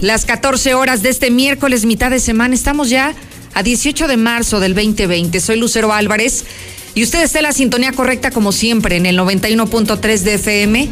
las 14 horas de este miércoles, mitad de semana. Estamos ya a 18 de marzo del 2020. Soy Lucero Álvarez y usted está en la sintonía correcta como siempre en el 91.3 de FM.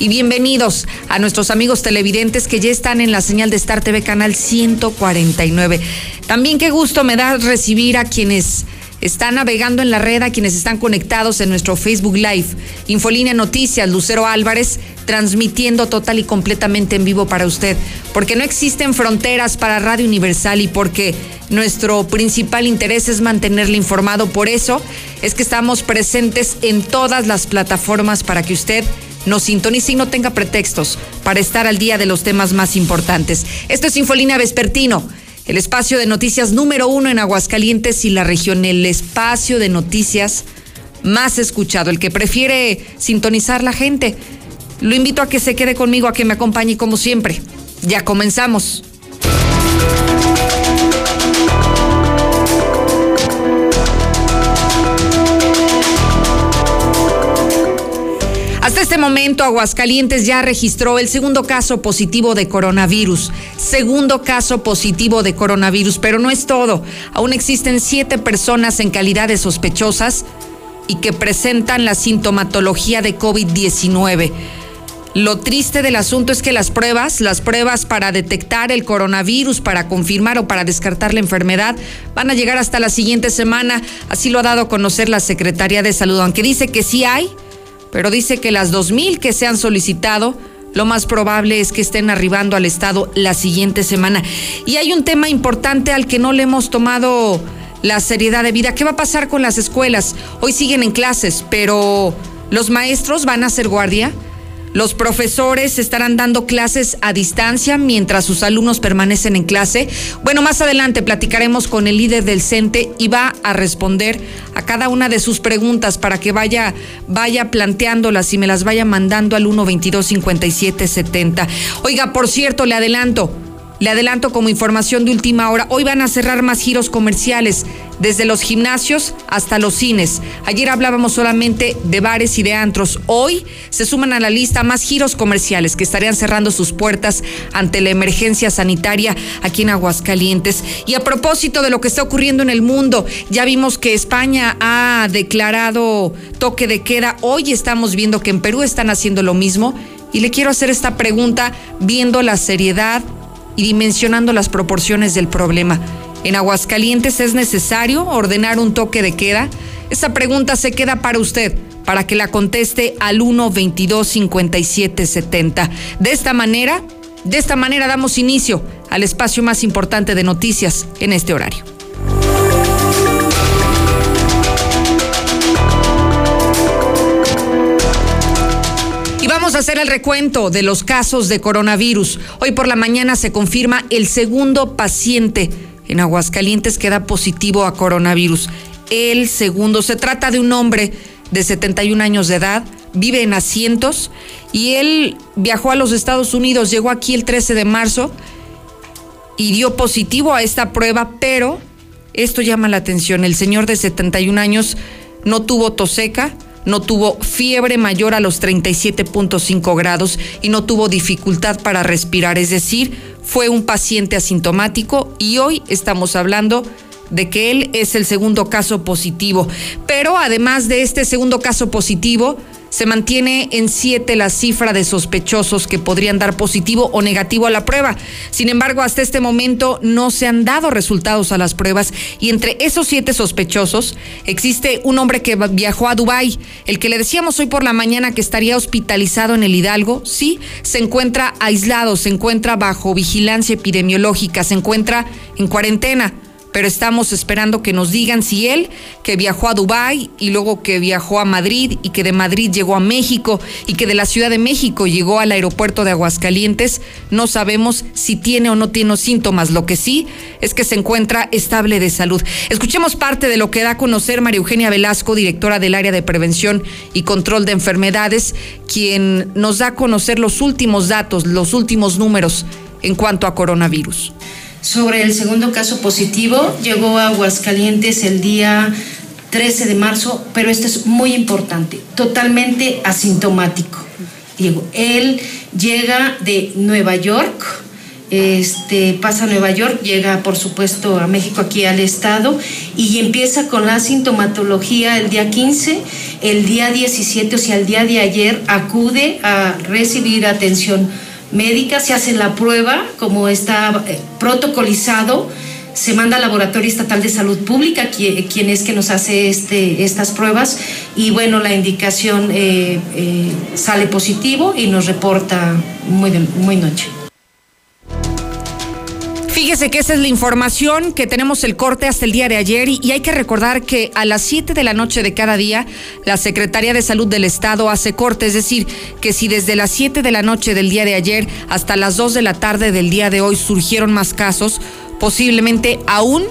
Y bienvenidos a nuestros amigos televidentes que ya están en la señal de Star TV Canal 149. También qué gusto me da recibir a quienes están navegando en la red, a quienes están conectados en nuestro Facebook Live. Infolínea Noticias, Lucero Álvarez, transmitiendo total y completamente en vivo para usted. Porque no existen fronteras para Radio Universal y porque nuestro principal interés es mantenerle informado. Por eso es que estamos presentes en todas las plataformas para que usted nos sintonice y no tenga pretextos para estar al día de los temas más importantes. Esto es Infolínea Vespertino el espacio de noticias número uno en Aguascalientes y la región, el espacio de noticias más escuchado, el que prefiere sintonizar la gente. Lo invito a que se quede conmigo, a que me acompañe como siempre. Ya comenzamos. Este momento, Aguascalientes ya registró el segundo caso positivo de coronavirus. Segundo caso positivo de coronavirus, pero no es todo. Aún existen siete personas en calidad de sospechosas y que presentan la sintomatología de COVID-19. Lo triste del asunto es que las pruebas, las pruebas para detectar el coronavirus, para confirmar o para descartar la enfermedad, van a llegar hasta la siguiente semana. Así lo ha dado a conocer la Secretaría de Salud, aunque dice que sí hay pero dice que las 2.000 que se han solicitado, lo más probable es que estén arribando al Estado la siguiente semana. Y hay un tema importante al que no le hemos tomado la seriedad de vida. ¿Qué va a pasar con las escuelas? Hoy siguen en clases, pero los maestros van a hacer guardia. Los profesores estarán dando clases a distancia mientras sus alumnos permanecen en clase. Bueno, más adelante platicaremos con el líder del CENTE y va a responder a cada una de sus preguntas para que vaya, vaya planteándolas y me las vaya mandando al 122 5770. Oiga, por cierto, le adelanto, le adelanto como información de última hora, hoy van a cerrar más giros comerciales, desde los gimnasios hasta los cines. Ayer hablábamos solamente de bares y de antros. Hoy se suman a la lista más giros comerciales que estarían cerrando sus puertas ante la emergencia sanitaria aquí en Aguascalientes. Y a propósito de lo que está ocurriendo en el mundo, ya vimos que España ha declarado toque de queda. Hoy estamos viendo que en Perú están haciendo lo mismo. Y le quiero hacer esta pregunta viendo la seriedad y dimensionando las proporciones del problema. ¿En Aguascalientes es necesario ordenar un toque de queda? Esa pregunta se queda para usted, para que la conteste al 1 22 57 70. De esta manera, de esta manera damos inicio al espacio más importante de noticias en este horario. A hacer el recuento de los casos de coronavirus. Hoy por la mañana se confirma el segundo paciente en Aguascalientes que da positivo a coronavirus. El segundo. Se trata de un hombre de 71 años de edad, vive en asientos y él viajó a los Estados Unidos, llegó aquí el 13 de marzo y dio positivo a esta prueba, pero esto llama la atención. El señor de 71 años no tuvo tos seca, no tuvo fiebre mayor a los 37.5 grados y no tuvo dificultad para respirar, es decir, fue un paciente asintomático y hoy estamos hablando de que él es el segundo caso positivo. Pero además de este segundo caso positivo, se mantiene en siete la cifra de sospechosos que podrían dar positivo o negativo a la prueba. Sin embargo, hasta este momento no se han dado resultados a las pruebas y entre esos siete sospechosos existe un hombre que viajó a Dubái, el que le decíamos hoy por la mañana que estaría hospitalizado en el Hidalgo, sí, se encuentra aislado, se encuentra bajo vigilancia epidemiológica, se encuentra en cuarentena pero estamos esperando que nos digan si él, que viajó a Dubái y luego que viajó a Madrid y que de Madrid llegó a México y que de la Ciudad de México llegó al aeropuerto de Aguascalientes, no sabemos si tiene o no tiene síntomas. Lo que sí es que se encuentra estable de salud. Escuchemos parte de lo que da a conocer María Eugenia Velasco, directora del área de prevención y control de enfermedades, quien nos da a conocer los últimos datos, los últimos números en cuanto a coronavirus sobre el segundo caso positivo. Llegó a Aguascalientes el día 13 de marzo, pero esto es muy importante, totalmente asintomático. Diego, él llega de Nueva York, este, pasa a Nueva York, llega por supuesto a México aquí al estado y empieza con la sintomatología el día 15, el día 17, o sea, el día de ayer acude a recibir atención médica, se hace la prueba como está eh, protocolizado se manda al Laboratorio Estatal de Salud Pública, quien, es que nos hace este, estas pruebas, y bueno, la indicación eh, eh, sale positivo y nos reporta muy, muy noche. Fíjese que esa es la información, que tenemos el corte hasta el día de ayer y, hay que recordar que a las 7 de la noche de cada día la Secretaría de Salud del Estado hace corte, es decir, que si desde las 7 de la noche del día de ayer hasta las 2 de la tarde del día de hoy surgieron más casos, posiblemente aún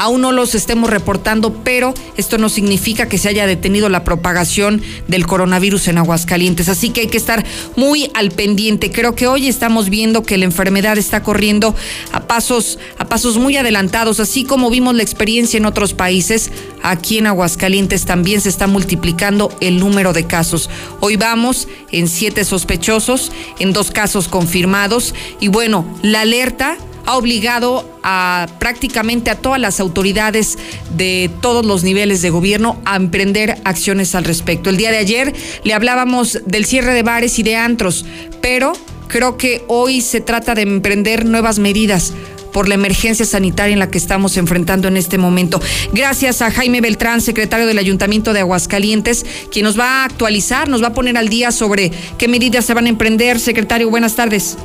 aún no los estemos reportando, pero esto no significa que se haya detenido la propagación del coronavirus en Aguascalientes. Así que hay que estar muy al pendiente. Creo que hoy estamos viendo que la enfermedad está corriendo a pasos, a pasos muy adelantados, así como vimos la experiencia en otros países. Aquí en Aguascalientes también se está multiplicando el número de casos. Hoy vamos en siete sospechosos, en dos casos confirmados. Y bueno, la alerta ha obligado a prácticamente a todas las autoridades de todos los niveles de gobierno a emprender acciones al respecto. El día de ayer le hablábamos del cierre de bares y de antros, pero creo que hoy se trata de emprender nuevas medidas por la emergencia sanitaria en la que estamos enfrentando en este momento. Gracias a Jaime Beltrán, secretario del Ayuntamiento de Aguascalientes, quien nos va a actualizar, nos va a poner al día sobre qué medidas se van a emprender. Secretario, buenas tardes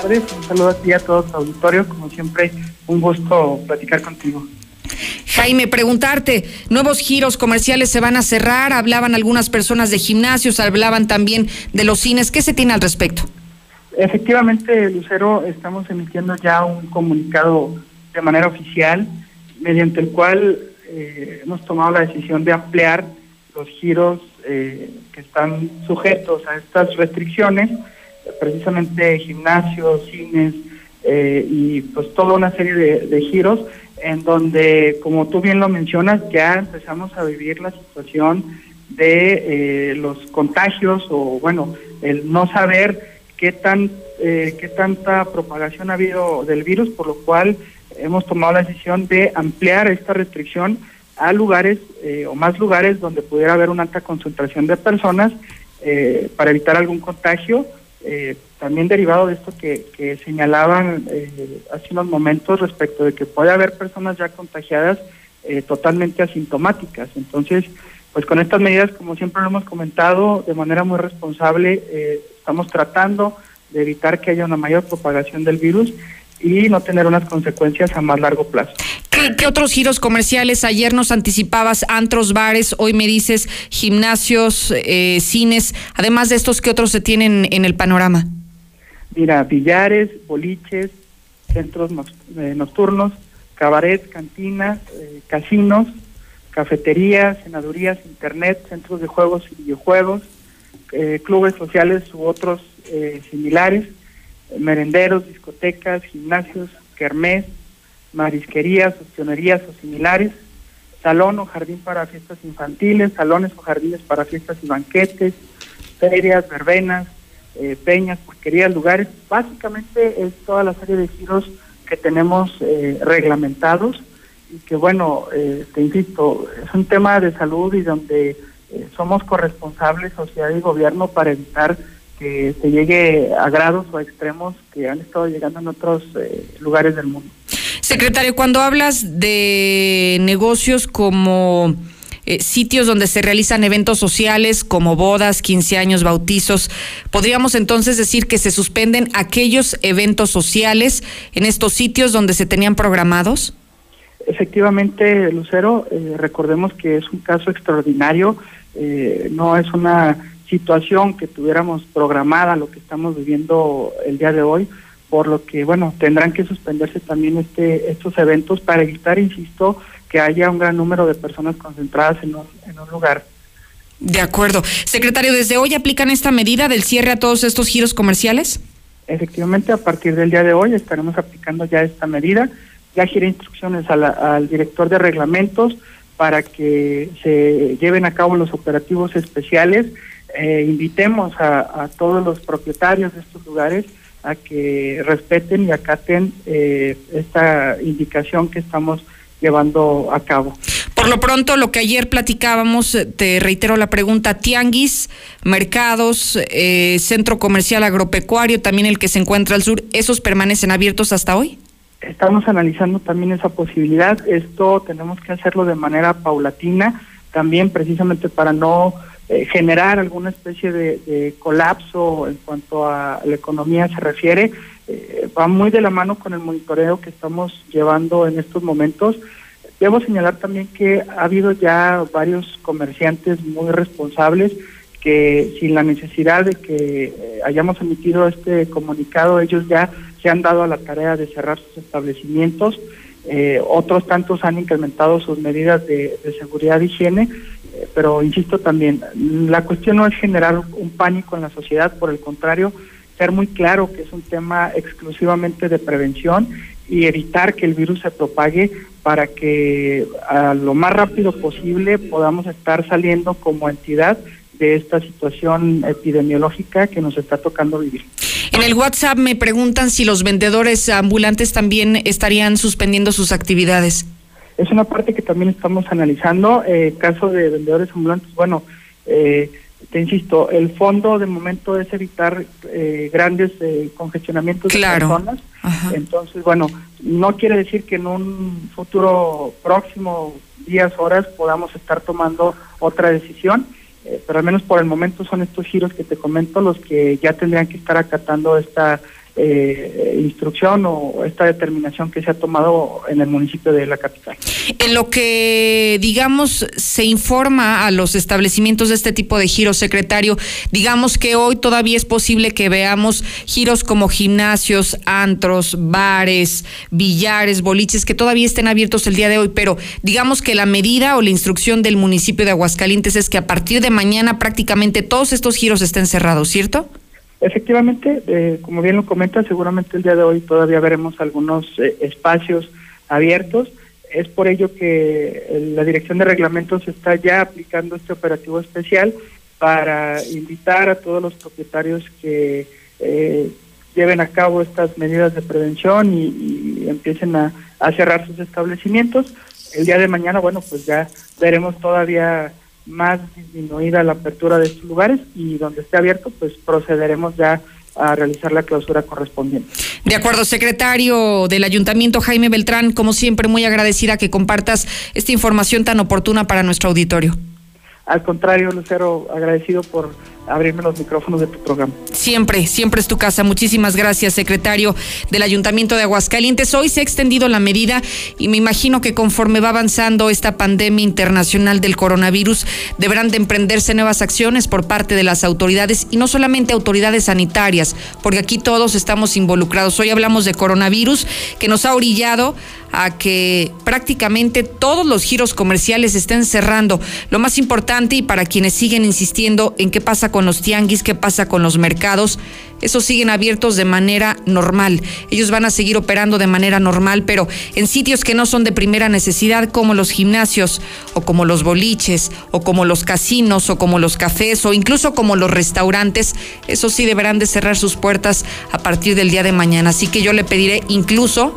tardes, un saludo a ti y a todo tu auditorio, como siempre, un gusto platicar contigo. Jaime, preguntarte, nuevos giros comerciales se van a cerrar, hablaban algunas personas de gimnasios, hablaban también de los cines, ¿qué se tiene al respecto? Efectivamente, Lucero, estamos emitiendo ya un comunicado de manera oficial, mediante el cual eh, hemos tomado la decisión de ampliar los giros eh, que están sujetos a estas restricciones precisamente gimnasios, cines eh, y pues toda una serie de, giros en donde, como tú bien lo mencionas, ya empezamos a vivir la situación de eh, los contagios o bueno, el no saber qué tan eh, qué tanta propagación ha habido del virus, por lo cual hemos tomado la decisión de ampliar esta restricción a lugares o más lugares donde pudiera haber una alta concentración de personas para evitar algún contagio eh, también derivado de esto que, señalaban eh, hace unos momentos respecto de que puede haber personas ya contagiadas eh, totalmente asintomáticas. Entonces, pues con estas medidas, como siempre lo hemos comentado, de manera muy responsable, eh, estamos tratando de evitar que haya una mayor propagación del virus y no tener unas consecuencias a más largo plazo. ¿Qué, otros giros comerciales? Ayer nos anticipabas antros, bares, hoy me dices gimnasios, eh, cines, además de estos, ¿qué otros se tienen en el panorama? Mira, billares, boliches, centros eh, nocturnos, cabarets, cantinas, eh, casinos, cafeterías, senadurías, internet, centros de juegos y videojuegos, clubes sociales u otros similares, merenderos, discotecas, gimnasios, kermés, marisquerías, opcionerías o similares, salón o jardín para fiestas infantiles, salones o jardines para fiestas y banquetes, ferias, verbenas, eh, peñas, porquerías, lugares. Básicamente es toda la serie de giros que tenemos eh, reglamentados y que bueno, eh, te insisto, es un tema de salud y donde somos corresponsables, sociedad y gobierno, para evitar que se llegue a grados o a extremos que han estado llegando en otros lugares del mundo. Secretario, cuando hablas de negocios como eh, sitios donde se realizan eventos sociales como bodas, 15 años, bautizos, ¿podríamos entonces decir que se suspenden aquellos eventos sociales en estos sitios donde se tenían programados? Efectivamente, Lucero, eh, recordemos que es un caso extraordinario, eh, no es una situación que tuviéramos programada lo que estamos viviendo el día de hoy por lo que, bueno, tendrán que suspenderse también este, estos eventos para evitar, insisto, que haya un gran número de personas concentradas en un, en un lugar. De acuerdo. Secretario, ¿desde hoy aplican esta medida del cierre a todos estos giros comerciales? Efectivamente, a partir del día de hoy estaremos aplicando ya esta medida. Ya giré instrucciones al director de reglamentos para que se lleven a cabo los operativos especiales. Eh, invitemos a, a todos los propietarios de estos lugares a que respeten y acaten eh, esta indicación que estamos llevando a cabo. Por lo pronto, lo que ayer platicábamos, eh, te reitero la pregunta, tianguis, mercados, eh, centro comercial agropecuario, también el que se encuentra al sur, ¿esos permanecen abiertos hasta hoy? Estamos analizando también esa posibilidad. Esto tenemos que hacerlo de manera paulatina, también precisamente para no eh, generar alguna especie de, colapso en cuanto a la economía se refiere. Eh, va muy de la mano con el monitoreo que estamos llevando en estos momentos. Debo señalar también que ha habido ya varios comerciantes muy responsables que sin la necesidad de que eh, hayamos emitido este comunicado, ellos ya se han dado a la tarea de cerrar sus establecimientos. Otros tantos han incrementado sus medidas de, seguridad y higiene, pero insisto también, la cuestión no es generar un pánico en la sociedad, por el contrario, ser muy claro que es un tema exclusivamente de prevención y evitar que el virus se propague para que a lo más rápido posible podamos estar saliendo como entidad de esta situación epidemiológica que nos está tocando vivir. En el WhatsApp me preguntan si los vendedores ambulantes también estarían suspendiendo sus actividades. Es una parte que también estamos analizando. Eh, caso de vendedores ambulantes, bueno, eh, te insisto, el fondo de momento es evitar eh, grandes eh, congestionamientos de personas. Entonces, bueno, no quiere decir que en un futuro próximo, días, horas, podamos estar tomando otra decisión eh, pero al menos por el momento son estos giros que te comento los que ya tendrían que estar acatando esta eh, instrucción o esta determinación que se ha tomado en el municipio de la capital. En lo que, digamos, se informa a los establecimientos de este tipo de giros, secretario, digamos que hoy todavía es posible que veamos giros como gimnasios, antros, bares, billares, boliches, que todavía estén abiertos el día de hoy, pero digamos que la medida o la instrucción del municipio de Aguascalientes es que a partir de mañana prácticamente todos estos giros estén cerrados, ¿cierto? Efectivamente, eh, como bien lo comenta, seguramente el día de hoy todavía veremos algunos eh, espacios abiertos. Es por ello que eh, la Dirección de Reglamentos está ya aplicando este operativo especial para invitar a todos los propietarios que lleven a cabo estas medidas de prevención y, empiecen a, a cerrar sus establecimientos. El día de mañana, bueno, pues ya veremos todavía más disminuida la apertura de estos lugares y donde esté abierto, pues procederemos ya a realizar la clausura correspondiente. De acuerdo, secretario del Ayuntamiento Jaime Beltrán, como siempre, muy agradecida que compartas esta información tan oportuna para nuestro auditorio. Al contrario, Lucero, agradecido por abrirme los micrófonos de tu programa. Siempre, siempre es tu casa. Muchísimas gracias, secretario del Ayuntamiento de Aguascalientes. Hoy se ha extendido la medida y me imagino que conforme va avanzando esta pandemia internacional del coronavirus, deberán de emprenderse nuevas acciones por parte de las autoridades y no solamente autoridades sanitarias, porque aquí todos estamos involucrados. Hoy hablamos de coronavirus que nos ha orillado a que prácticamente todos los giros comerciales estén cerrando. Lo más importante y para quienes siguen insistiendo en qué pasa con los tianguis, qué pasa con los mercados, esos siguen abiertos de manera normal. Ellos van a seguir operando de manera normal, pero en sitios que no son de primera necesidad, como los gimnasios, o como los boliches, o como los casinos, o como los cafés, o incluso como los restaurantes, esos sí deberán de cerrar sus puertas a partir del día de mañana. Así que yo le pediré incluso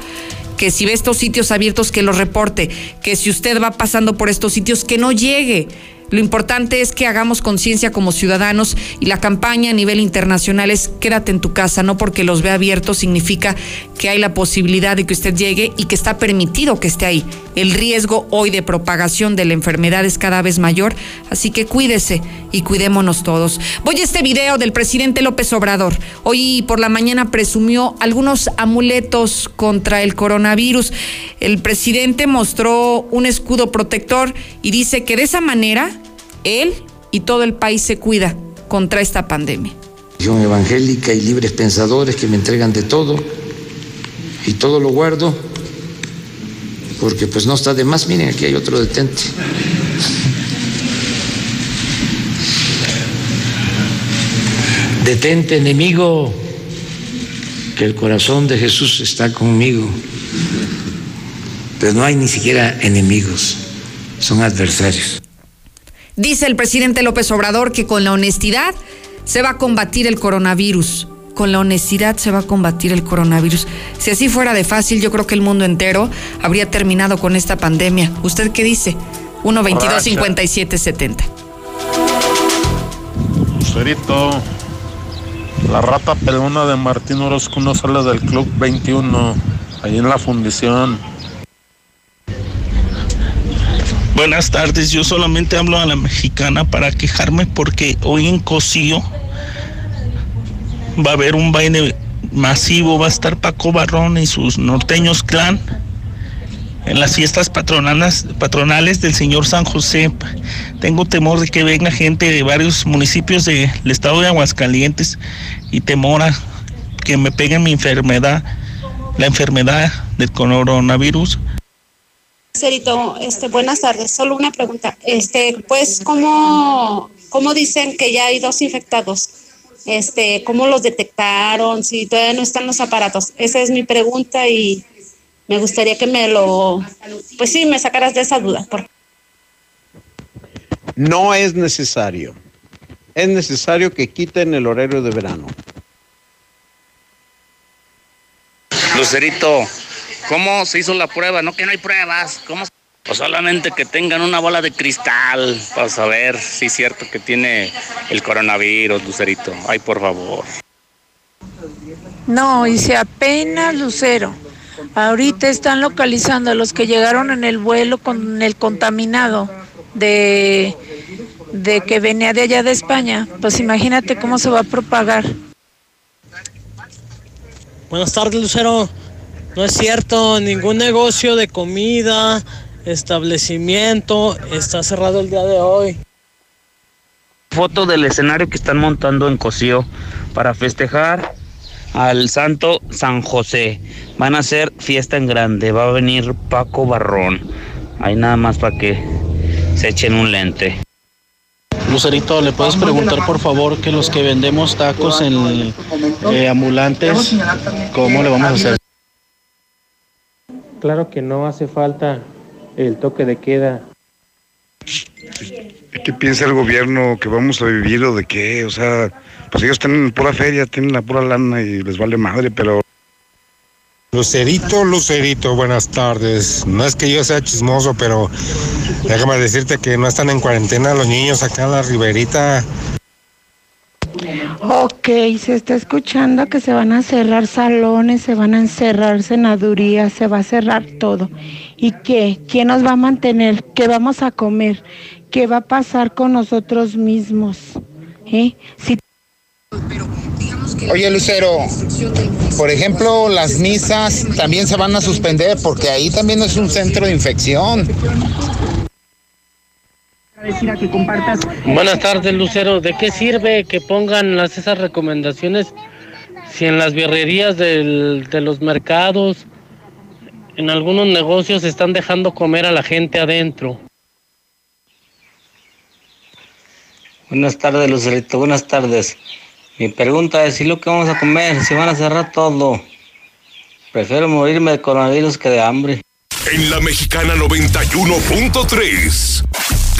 que si ve estos sitios abiertos que los reporte, que si usted va pasando por estos sitios que no llegue lo importante es que hagamos conciencia como ciudadanos y la campaña a nivel internacional es quédate en tu casa, no porque los vea abiertos significa que hay la posibilidad de que usted llegue y que está permitido que esté ahí. El riesgo hoy de propagación de la enfermedad es cada vez mayor, así que cuídese y cuidémonos todos. Voy a este video del presidente López Obrador. Hoy por la mañana presumió algunos amuletos contra el coronavirus. El presidente mostró un escudo protector y dice que de esa manera él y todo el país se cuida contra esta pandemia. Evangélica y libres pensadores que me entregan de todo y todo lo guardo porque pues no está de más. Miren, aquí hay otro detente. Detente, enemigo, que el corazón de Jesús está conmigo. Pero no hay ni siquiera enemigos, son adversarios. Dice el presidente López Obrador que con la honestidad se va a combatir el coronavirus con la honestidad se va a combatir el coronavirus. Si así fuera de fácil, yo creo que el mundo entero habría terminado con esta pandemia. ¿Usted qué dice? 1 22 57 70. Lucerito, la rata pelona de Martín Orozco no sale del Club 21, ahí en la fundición. Buenas tardes, yo solamente hablo a la mexicana para quejarme porque hoy en Cocío va a haber un baile masivo, va a estar Paco Barrón y sus norteños clan en las fiestas patronales, patronales del señor San José. Tengo temor de que venga gente de varios municipios del estado de Aguascalientes y temor a que me peguen mi enfermedad, la enfermedad del coronavirus. Cerito, este, buenas tardes. Solo una pregunta. Este, pues, ¿cómo, cómo dicen que ya hay dos infectados? Este, ¿cómo los detectaron? Si todavía no están los aparatos. Esa es mi pregunta y me gustaría que me lo, pues sí, me sacaras de esa duda. No es necesario. Es necesario que quiten el horario de verano. Lucerito, ¿cómo se hizo la prueba? No que no hay pruebas. ¿Cómo? Pues solamente que tengan una bola de cristal para saber si es cierto que tiene el coronavirus, Lucerito. Ay, por favor. No, hice apenas Lucero. Ahorita están localizando a los que llegaron en el vuelo con el contaminado de, de que venía de allá de España. Pues imagínate cómo se va a propagar. Buenas tardes, Lucero. No es cierto, ningún negocio de comida, establecimiento está cerrado el día de hoy. Foto del escenario que están montando en Cocío para festejar al santo San José. Van a hacer fiesta en grande. Va a venir Paco Barrón. Ahí nada más para que se echen un lente. Lucerito, ¿le puedes preguntar por favor que los que vendemos tacos en eh, ambulantes, cómo le vamos a hacer? Claro que no hace falta el toque de queda. ¿Qué piensa el gobierno que vamos a vivir o de qué? O sea, pues ellos tienen pura feria, tienen la pura lana y les vale madre, pero... Lucerito, Lucerito, buenas tardes. No es que yo sea chismoso, pero déjame decirte que no están en cuarentena los niños acá en la riberita. Ok, se está escuchando que se van a cerrar salones, se van a encerrar senadurías, se va a cerrar todo. ¿Y qué? ¿Quién nos va a mantener? ¿Qué vamos a comer? ¿Qué va a pasar con nosotros mismos? ¿Eh? Si Oye, Lucero, por ejemplo, las misas también se van a suspender porque ahí también es un centro de infección. Buenas tardes, Lucero. ¿De qué sirve que pongan las, esas recomendaciones si en las birrerías del, de los mercados, en algunos negocios están dejando comer a la gente adentro? Buenas tardes, Lucerito. Buenas tardes. Mi pregunta es si lo que vamos a comer, si van a cerrar todo. Prefiero morirme de coronavirus que de hambre. En la mexicana 91.3,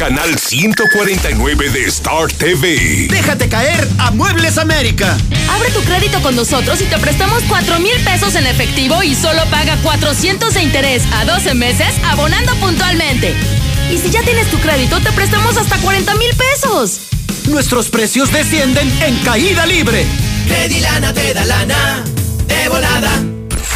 canal 149 de Star TV. Déjate caer a Muebles América. Abre tu crédito con nosotros y te prestamos 4 mil pesos en efectivo y solo paga 400 de interés a 12 meses abonando puntualmente. Y si ya tienes tu crédito, te prestamos hasta 40 mil pesos. Nuestros precios descienden en caída libre. Credilana te da lana de volada.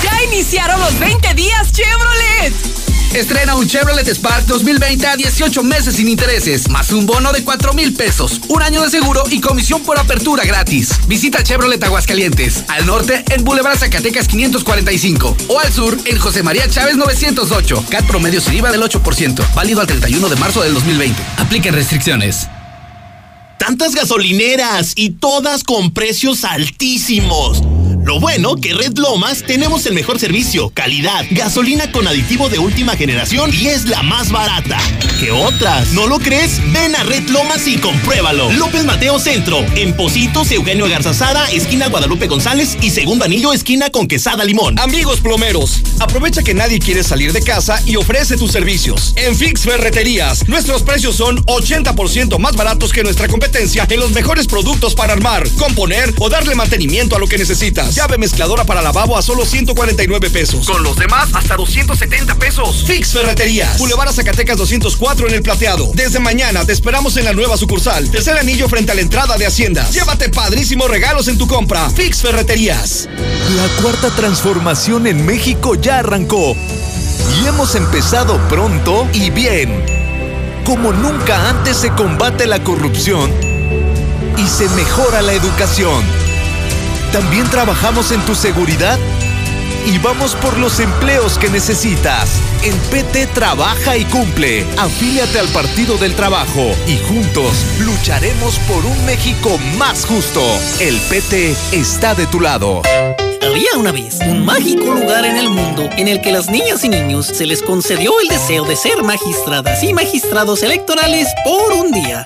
Ya iniciaron los 20 días Chevrolet. Estrena un Chevrolet Spark 2020 a 18 meses sin intereses, más un bono de 4 mil pesos, un año de seguro y comisión por apertura gratis. Visita Chevrolet Aguascalientes, al norte en Boulevard Zacatecas 545 o al sur en José María Chávez 908. CAT promedio sin IVA del 8%, válido al 31 de marzo del 2020. Apliquen restricciones. Tantas gasolineras y todas con precios altísimos. Lo bueno que Red Lomas tenemos el mejor servicio, calidad, gasolina con aditivo de última generación y es la más barata. ¿Qué otras? ¿No lo crees? Ven a Red Lomas y compruébalo. López Mateo Centro, en Positos, Eugenio Garzazada, esquina Guadalupe González y segundo anillo, esquina con Quesada Limón. Amigos plomeros, aprovecha que nadie quiere salir de casa y ofrece tus servicios. En Fix Ferreterías, nuestros precios son 80% más baratos que nuestra competencia en los mejores productos para armar, componer o darle mantenimiento a lo que necesitas. Llave mezcladora para lavabo a solo 149 pesos. Con los demás hasta 270 pesos. Fix Ferreterías. Boulevard a Zacatecas 204 en el plateado. Desde mañana te esperamos en la nueva sucursal. Tercer anillo frente a la entrada de Haciendas. Llévate padrísimos regalos en tu compra. Fix Ferreterías. La cuarta transformación en México ya arrancó. Y hemos empezado pronto y bien. Como nunca antes se combate la corrupción y se mejora la educación. También trabajamos en tu seguridad y vamos por los empleos que necesitas. En PT trabaja y cumple. Afíliate al Partido del Trabajo y juntos lucharemos por un México más justo. El PT está de tu lado. Había una vez un mágico lugar en el mundo en el que las niñas y niños se les concedió el deseo de ser magistradas y magistrados electorales por un día.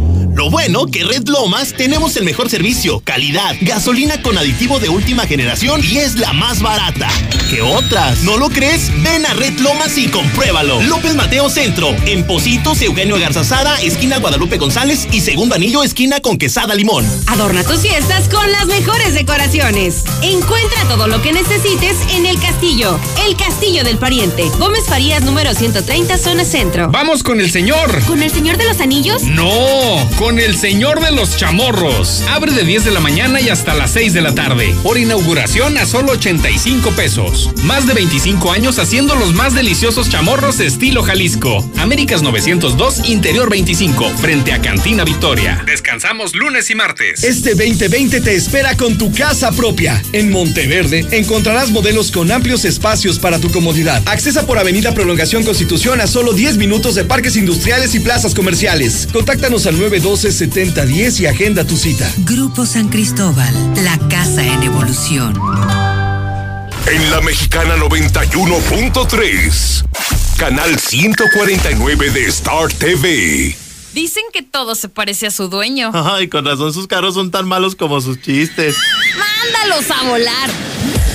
Lo bueno que Red Lomas tenemos el mejor servicio, calidad, gasolina con aditivo de última generación y es la más barata. ¿Qué otras? ¿No lo crees? Ven a Red Lomas y compruébalo. López Mateo Centro, en Positos, Eugenio Garzazada, esquina Guadalupe González y segundo anillo, esquina con Quesada Limón. Adorna tus fiestas con las mejores decoraciones. Encuentra todo lo que necesites en El Castillo. El Castillo del Pariente. Gómez Farías número 130, zona centro. Vamos con el señor. ¿Con el señor de los anillos? No, con el señor de los chamorros. Abre de 10 de la mañana y hasta las 6 de la tarde. Por inauguración a solo 85 pesos. Más de 25 años haciendo los más deliciosos chamorros estilo Jalisco. Américas 902, Interior 25, frente a Cantina Victoria. Descansamos lunes y martes. Este 2020 te espera con tu casa propia. En Monteverde encontrarás modelos con amplios espacios para tu comodidad. Accesa por Avenida Prolongación Constitución a solo 10 minutos de parques industriales y plazas comerciales. Contáctanos al 92 912-7010 y agenda tu cita. Grupo San Cristóbal, la casa en evolución. En la Mexicana 91.3, canal 149 de Star TV. Dicen que todo se parece a su dueño. Ay, con razón sus carros son tan malos como sus chistes. ¡Mándalos a volar!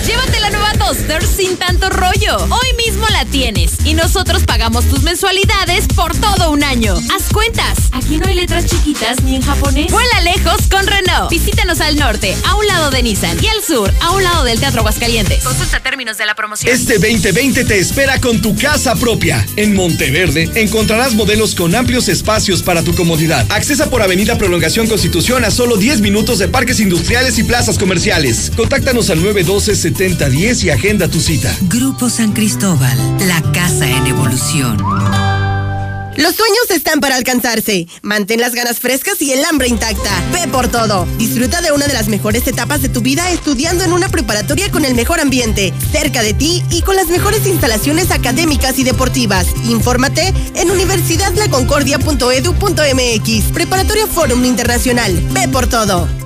Llévate la nueva Duster sin tanto rollo. Hoy mismo la tienes y nosotros pagamos tus mensualidades por todo un año. Haz cuentas. Aquí no hay letras chiquitas ni en japonés. Vuela lejos con Renault. Visítanos al norte, a un lado de Nissan y al sur, a un lado del Teatro Aguascalientes. Consulta términos de la promoción. Este 2020 te espera con tu casa propia. En Monteverde encontrarás modelos con amplios espacios para tu comodidad. Accesa por Avenida Prolongación Constitución a solo 10 minutos de parques industriales y plazas comerciales. Contáctanos al 912 7010 y agenda tu cita. Grupo San Cristóbal, la casa en evolución. Los sueños están para alcanzarse. Mantén las ganas frescas y el hambre intacta. Ve por todo. Disfruta de una de las mejores etapas de tu vida estudiando en una preparatoria con el mejor ambiente, cerca de ti y con las mejores instalaciones académicas y deportivas. Infórmate en universidadlaconcordia.edu.mx. Preparatoria Forum Internacional. Ve por todo.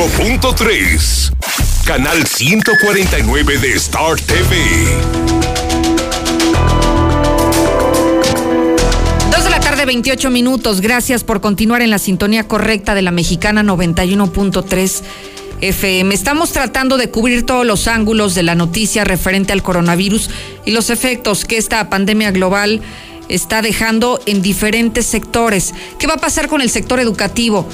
1.3. Canal 149 de Star TV. Dos de la tarde, 28 minutos. Gracias por continuar en la sintonía correcta de la mexicana 91.3. FM. Estamos tratando de cubrir todos los ángulos de la noticia referente al coronavirus y los efectos que esta pandemia global está dejando en diferentes sectores. ¿Qué va a pasar con el sector educativo?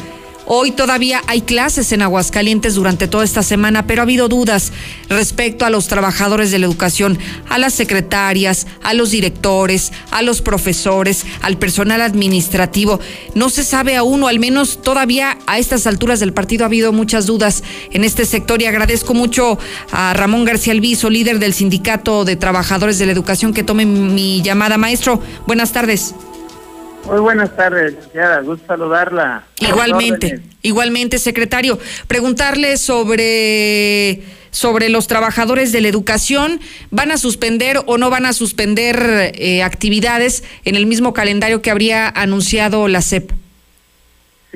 Hoy todavía hay clases en Aguascalientes durante toda esta semana, pero ha habido dudas respecto a los trabajadores de la educación, a las secretarias, a los directores, a los profesores, al personal administrativo. No se sabe aún, o al menos todavía a estas alturas del partido ha habido muchas dudas en este sector y agradezco mucho a Ramón García Alviso, líder del Sindicato de Trabajadores de la Educación, que tome mi llamada. Maestro, buenas tardes. Muy buenas tardes, licenciada. Gusto saludarla. Igualmente, igualmente, secretario. Preguntarle sobre sobre los trabajadores de la educación. ¿Van a suspender o no van a suspender eh, actividades en el mismo calendario que habría anunciado la CEP?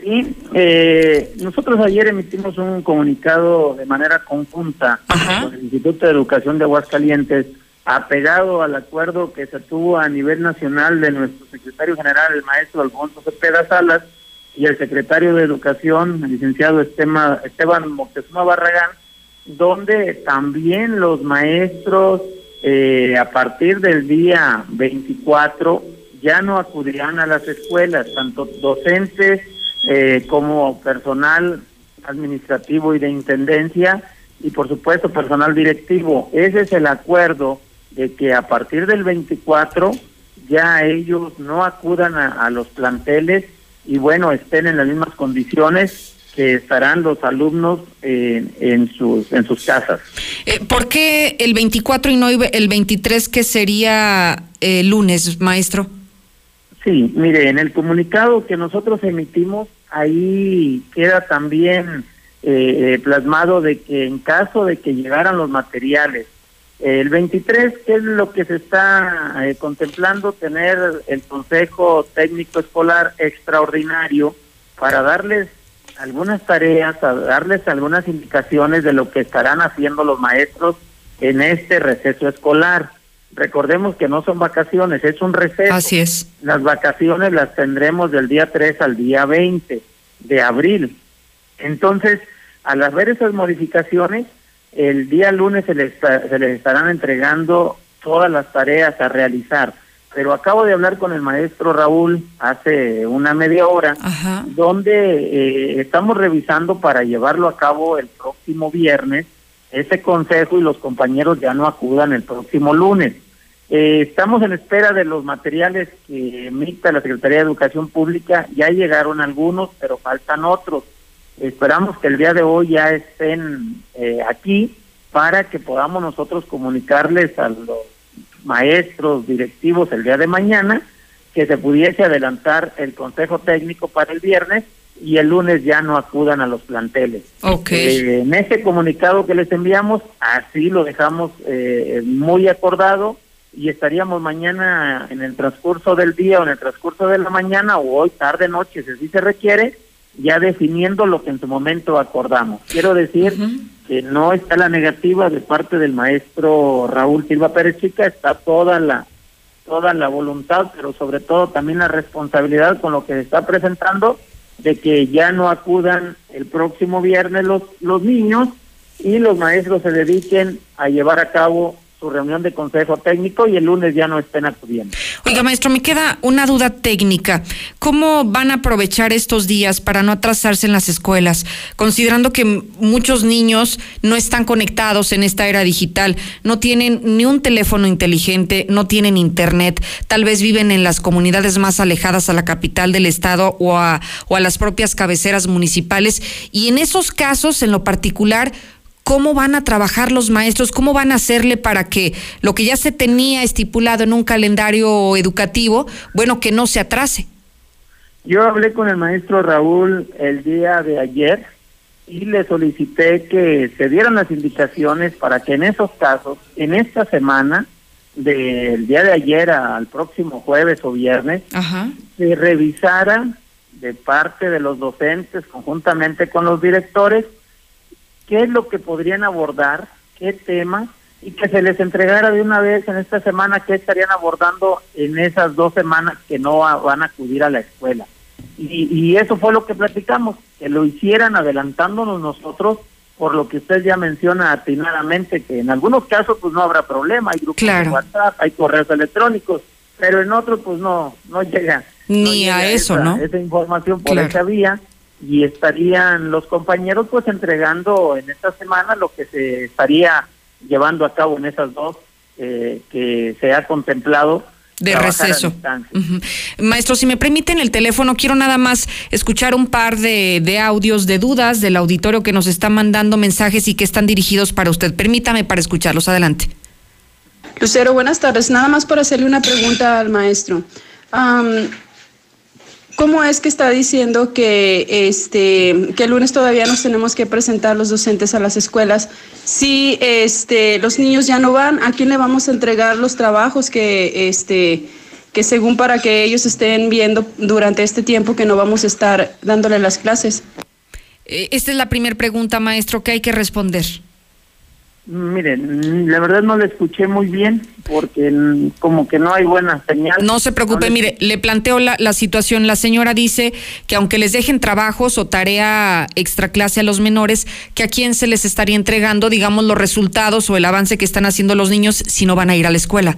Sí, eh, nosotros ayer emitimos un comunicado de manera conjunta con el Instituto de Educación de Aguascalientes apegado al acuerdo que se tuvo a nivel nacional de nuestro secretario general, el maestro Alfonso Cepeda Salas, y el secretario de Educación, el licenciado Esteban Moctezuma Barragán, donde también los maestros eh, a partir del día 24 ya no acudirán a las escuelas, tanto docentes eh, como personal administrativo y de intendencia y por supuesto personal directivo. Ese es el acuerdo de que a partir del 24 ya ellos no acudan a, los planteles y bueno, estén en las mismas condiciones que estarán los alumnos en, en sus en sus casas. Eh, ¿Por qué el 24 y no el 23 que sería eh, lunes, maestro? Sí, mire, en el comunicado que nosotros emitimos, ahí queda también eh, plasmado de que en caso de que llegaran los materiales el 23, ¿qué es lo que se está eh, contemplando? Tener el Consejo Técnico Escolar extraordinario para darles algunas tareas, a darles algunas indicaciones de lo que estarán haciendo los maestros en este receso escolar. Recordemos que no son vacaciones, es un receso. Así es. Las vacaciones las tendremos del día 3 al día 20 de abril. Entonces, al haber esas modificaciones, el día lunes se les, se les estarán entregando todas las tareas a realizar. Pero acabo de hablar con el maestro Raúl hace una media hora, donde eh, estamos revisando para llevarlo a cabo el próximo viernes ese consejo y los compañeros ya no acudan el próximo lunes. Eh, estamos en espera de los materiales que emita la Secretaría de Educación Pública. Ya llegaron algunos, pero faltan otros. Esperamos que el día de hoy ya estén eh, aquí para que podamos nosotros comunicarles a los maestros directivos el día de mañana que se pudiese adelantar el consejo técnico para el viernes y el lunes ya no acudan a los planteles. Eh, en ese comunicado que les enviamos, así lo dejamos eh, muy acordado y estaríamos mañana en el transcurso del día o en el transcurso de la mañana o hoy tarde noche, si así se requiere, ya definiendo lo que en su momento acordamos. Quiero decir que no está la negativa de parte del maestro Raúl Silva Pérez Chica, está toda la toda la voluntad, pero sobre todo también la responsabilidad con lo que se está presentando de que ya no acudan el próximo viernes los, los niños y los maestros se dediquen a llevar a cabo su reunión de consejo técnico y el lunes ya no estén acudiendo. Oiga, maestro, me queda una duda técnica. ¿Cómo van a aprovechar estos días para no atrasarse en las escuelas, considerando que muchos niños no están conectados en esta era digital, no tienen ni un teléfono inteligente, no tienen internet, tal vez viven en las comunidades más alejadas a la capital del estado o a, o a las propias cabeceras municipales? Y en esos casos, en lo particular, cómo van a trabajar los maestros, cómo van a hacerle para que lo que ya se tenía estipulado en un calendario educativo, bueno, que no se atrase. Yo hablé con el maestro Raúl el día de ayer y le solicité que se dieran las indicaciones para que en esos casos, en esta semana, del día de ayer al próximo jueves o viernes, se revisara de parte de los docentes conjuntamente con los directores qué es lo que podrían abordar, qué temas, y que se les entregara de una vez en esta semana qué estarían abordando en esas dos semanas que no van a acudir a la escuela. Y, y eso fue lo que platicamos, que lo hicieran adelantándonos nosotros por lo que usted ya menciona atinadamente, que en algunos casos pues no habrá problema, hay grupos de WhatsApp, hay correos electrónicos, pero en otros pues no, no llega. Ni a eso, esa, ¿no? Esa información por esa vía y estarían los compañeros pues entregando en esta semana lo que se estaría llevando a cabo en esas dos eh, que se ha contemplado de receso. Maestro, si me permiten el teléfono, quiero nada más escuchar un par de, de, audios de dudas del auditorio que nos está mandando mensajes y que están dirigidos para usted. Permítame para escucharlos. Adelante. Lucero, buenas tardes. Nada más por hacerle una pregunta al maestro. ¿Cómo es que está diciendo que este que el lunes todavía nos tenemos que presentar los docentes a las escuelas? Si este los niños ya no van, ¿a quién le vamos a entregar los trabajos que este que según para que ellos estén viendo durante este tiempo que no vamos a estar dándole las clases? Eh, esta es la primera pregunta, maestro, que hay que responder. Miren, la verdad no le escuché muy bien porque como que no hay buena señal. No se preocupe, no mire, le planteo la, la, situación. La señora dice que aunque les dejen trabajos o tarea extra clase a los menores, que a quién se les estaría entregando, digamos, los resultados o el avance que están haciendo los niños si no van a ir a la escuela.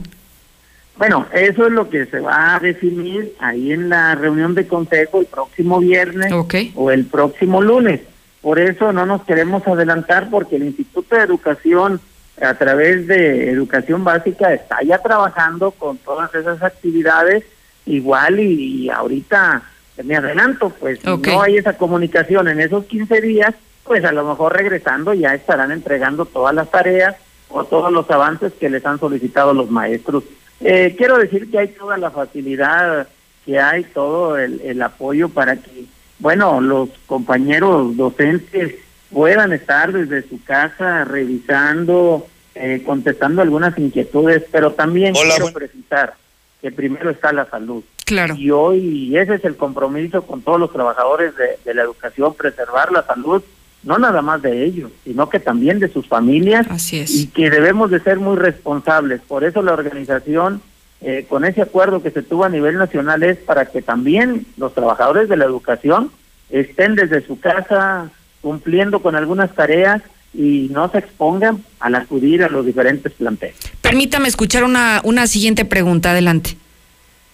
Bueno, eso es lo que se va a definir ahí en la reunión de consejo el próximo viernes o el próximo lunes. Por eso no nos queremos adelantar porque el Instituto de Educación a través de educación básica está ya trabajando con todas esas actividades igual y, ahorita me adelanto, pues no hay esa comunicación en esos 15 días, pues a lo mejor regresando ya estarán entregando todas las tareas o todos los avances que les han solicitado los maestros. Eh, quiero decir que hay toda la facilidad que hay, todo el, el apoyo para que bueno, los compañeros docentes puedan estar desde su casa revisando, eh, contestando algunas inquietudes, pero también quiero precisar que primero está la salud. Claro. Y hoy ese es el compromiso con todos los trabajadores de, de la educación, preservar la salud, no nada más de ellos, sino que también de sus familias. Así es. Y que debemos de ser muy responsables. Por eso la organización eh, con ese acuerdo que se tuvo a nivel nacional es para que también los trabajadores de la educación estén desde su casa cumpliendo con algunas tareas y no se expongan al acudir a los diferentes planteles. Permítame escuchar una, una siguiente pregunta, adelante.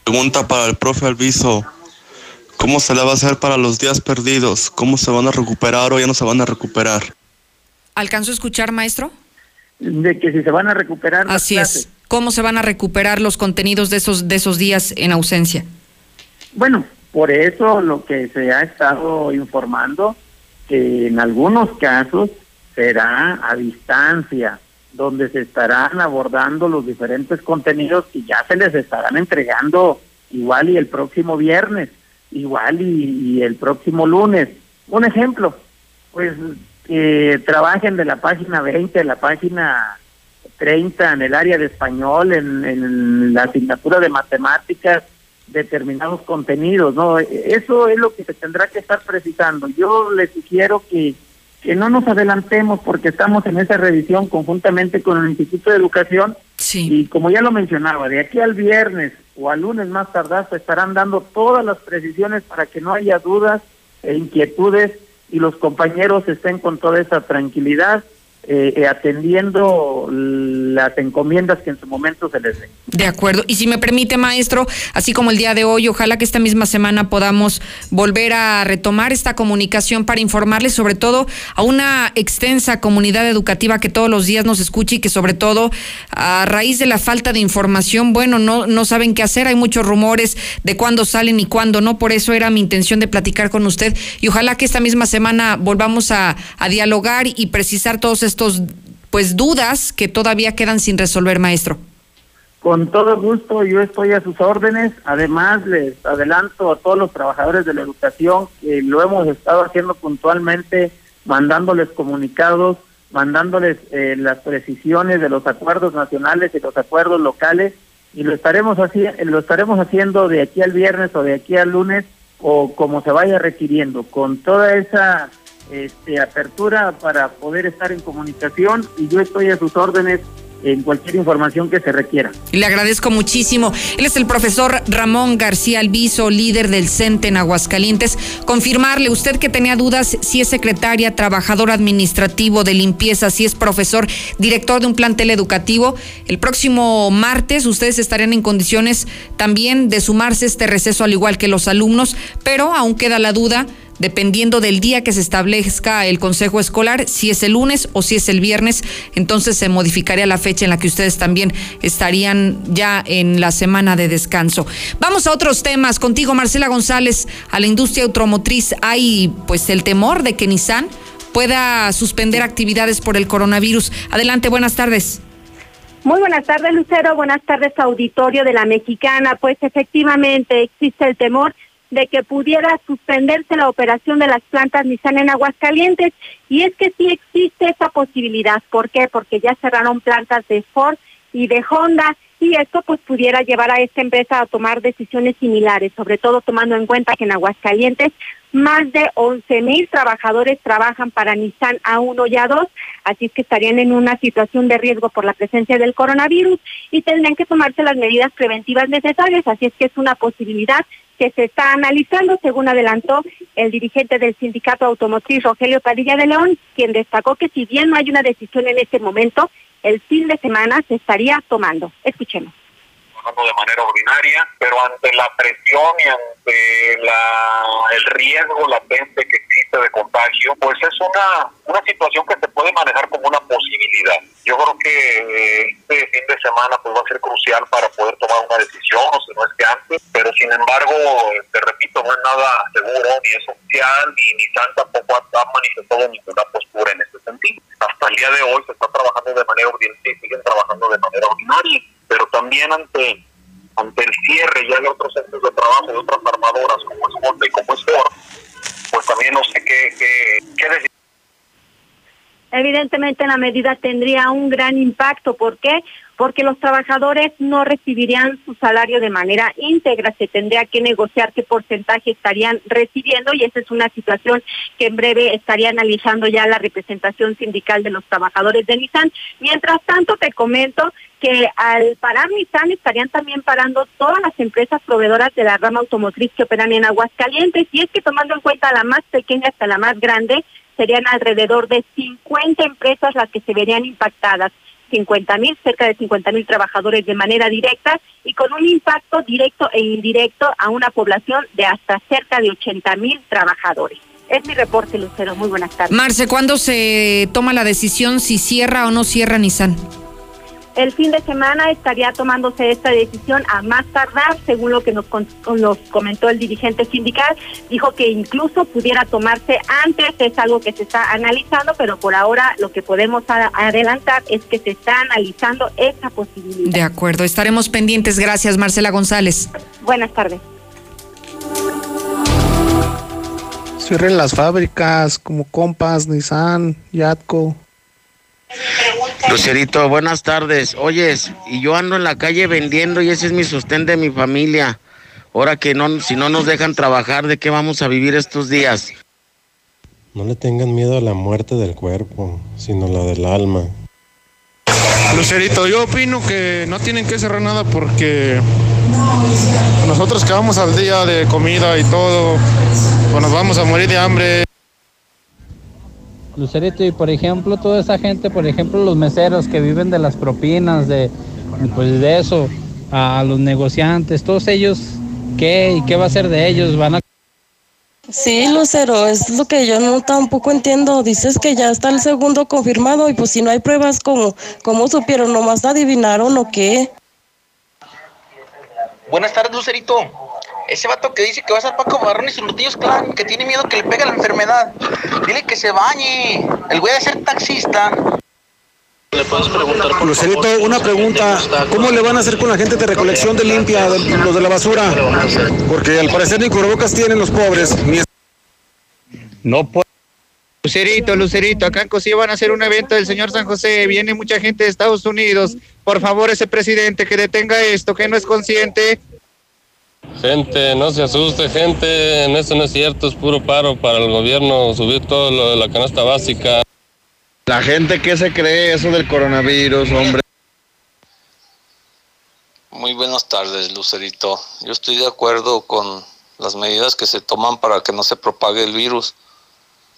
Pregunta para el profe Alviso. ¿Cómo se le va a hacer para los días perdidos? ¿Cómo se van a recuperar o ya no se van a recuperar? ¿Alcanzo a escuchar, maestro? De que si se van a recuperar Así las es. Cómo se van a recuperar los contenidos de esos, de esos días en ausencia. Bueno, por eso lo que se ha estado informando, que en algunos casos será a distancia, donde se estarán abordando los diferentes contenidos y ya se les estarán entregando igual y el próximo viernes, igual y, el próximo lunes. Un ejemplo, pues que trabajen de la página 20, de la página 30 en el área de español, en, en la asignatura de matemáticas, determinados contenidos, ¿no? Eso es lo que se tendrá que estar precisando. Yo les sugiero que que no nos adelantemos porque estamos en esa revisión conjuntamente con el Instituto de Educación y como ya lo mencionaba, de aquí al viernes o al lunes más tardar se estarán dando todas las precisiones para que no haya dudas e inquietudes y los compañeros estén con toda esa tranquilidad eh, eh, atendiendo las encomiendas que en su momento se les den. De acuerdo. Y si me permite, maestro, así como el día de hoy, ojalá que esta misma semana podamos volver a retomar esta comunicación para informarles sobre todo a una extensa comunidad educativa que todos los días nos escucha y que sobre todo a raíz de la falta de información, bueno, no, no saben qué hacer. Hay muchos rumores de cuándo salen y cuándo no. Por eso era mi intención de platicar con usted y ojalá que esta misma semana volvamos a, a dialogar y precisar todos estos pues dudas que todavía quedan sin resolver, maestro. Con todo gusto, yo estoy a sus órdenes. Además, les adelanto a todos los trabajadores de la educación que lo hemos estado haciendo puntualmente, mandándoles comunicados, mandándoles eh, las precisiones de los acuerdos nacionales y los acuerdos locales, y lo estaremos, así, lo estaremos haciendo de aquí al viernes o de aquí al lunes o como se vaya requiriendo, con toda esa este, apertura para poder estar en comunicación y yo estoy a sus órdenes en cualquier información que se requiera. Le agradezco muchísimo. Él es el profesor Ramón García Alviso, líder del CENTE en Aguascalientes. Confirmarle, usted que tenía dudas si es secretaria, trabajador administrativo de limpieza, si es profesor, director de un plantel educativo, el próximo martes ustedes estarían en condiciones también de sumarse a este receso al igual que los alumnos, pero aún queda la duda dependiendo del día que se establezca el consejo escolar, si es el lunes o si es el viernes, entonces se modificaría la fecha en la que ustedes también estarían ya en la semana de descanso. Vamos a otros temas. Contigo, Marcela González, a la industria automotriz hay pues el temor de que Nissan pueda suspender actividades por el coronavirus. Adelante, buenas tardes. Muy buenas tardes, Lucero. Buenas tardes, auditorio de la Mexicana. Pues efectivamente existe el temor de que pudiera suspenderse la operación de las plantas Nissan en Aguascalientes. Y es que sí existe esa posibilidad. ¿Por qué? Porque ya cerraron plantas de Ford y de Honda y esto pues pudiera llevar a esta empresa a tomar decisiones similares, sobre todo tomando en cuenta que en Aguascalientes más de 11 mil trabajadores trabajan para Nissan A1 y A2, así es que estarían en una situación de riesgo por la presencia del coronavirus y tendrían que tomarse las medidas preventivas necesarias, así es que es una posibilidad que se está analizando, según adelantó el dirigente del sindicato automotriz Rogelio Padilla de León, quien destacó que si bien no hay una decisión en este momento, el fin de semana se estaría tomando. Escuchemos de manera ordinaria, pero ante la presión y ante la, el riesgo latente que existe de contagio, pues es una, una situación que se puede manejar como una posibilidad. Yo creo que eh, este fin de semana pues va a ser crucial para poder tomar una decisión, o si no es que antes, pero sin embargo, te repito, no es nada seguro, ni es oficial, ni Nissan tampoco ha, manifestado ninguna postura en este sentido. Hasta el día de hoy se está trabajando de manera ordinaria y siguen trabajando de manera ordinaria pero también ante ante el cierre ya de otros centros de trabajo de otras armadoras como es Honda y como es Ford, pues también no sé qué, qué, qué decir. Evidentemente la medida tendría un gran impacto. ¿Por qué? Porque los trabajadores no recibirían su salario de manera íntegra, se tendría que negociar qué porcentaje estarían recibiendo y esa es una situación que en breve estaría analizando ya la representación sindical de los trabajadores de Nissan. Mientras tanto, te comento que al parar Nissan estarían también parando todas las empresas proveedoras de la rama automotriz que operan en Aguascalientes y es que tomando en cuenta la más pequeña hasta la más grande, serían alrededor de 50 empresas las que se verían impactadas. 50 mil, cerca de 50 mil trabajadores de manera directa y con un impacto directo e indirecto a una población de hasta cerca de 80 mil trabajadores. Es mi reporte, Lucero. Muy buenas tardes. Marce, ¿cuándo se toma la decisión si cierra o no cierra Nissan? El fin de semana estaría tomándose esta decisión a más tardar, según lo que nos, nos comentó el dirigente sindical. Dijo que incluso pudiera tomarse antes, es algo que se está analizando, pero por ahora lo que podemos adelantar es que se está analizando esa posibilidad. De acuerdo, estaremos pendientes. Gracias, Marcela González. Buenas tardes. Cierren las fábricas como Compass, Nissan, Yatco. Lucerito, buenas tardes. Oyes, y yo ando en la calle vendiendo y ese es mi sostén de mi familia. Ahora que no, si no nos dejan trabajar, ¿de qué vamos a vivir estos días? No le tengan miedo a la muerte del cuerpo, sino la del alma. Lucerito, yo opino que no tienen que cerrar nada porque nosotros que vamos al día de comida y todo, pues nos vamos a morir de hambre. Lucerito, y por ejemplo, toda esa gente, por ejemplo, los meseros que viven de las propinas, de, pues de eso, a los negociantes, todos ellos, ¿qué? ¿Y qué va a ser de ellos? ¿Van a Sí, Lucero, es lo que yo no tampoco entiendo. Dices que ya está el segundo confirmado y pues si no hay pruebas, ¿cómo, cómo supieron? ¿Nomás adivinaron o qué? Buenas tardes, Lucerito. Ese vato que dice que va a ser Paco Barrón y sus lutillos clan, que tiene miedo que le pegue la enfermedad. Dile que se bañe. El güey de ser taxista. ¿Le puedes preguntar? Lucerito, una pregunta. ¿Cómo le van a hacer con la gente de recolección de limpia, de, los de la basura? Porque al parecer ni cubrebocas tienen los pobres. No puede. Lucerito, Lucerito, acá en Cosí van a hacer un evento del señor San José, viene mucha gente de Estados Unidos. Por favor, ese presidente que detenga esto, que no es consciente, Gente, no se asuste, gente, en eso no es cierto, es puro paro para el gobierno subir todo lo de la canasta básica. La gente que se cree eso del coronavirus, hombre. Muy buenas tardes, Lucerito. Yo estoy de acuerdo con las medidas que se toman para que no se propague el virus.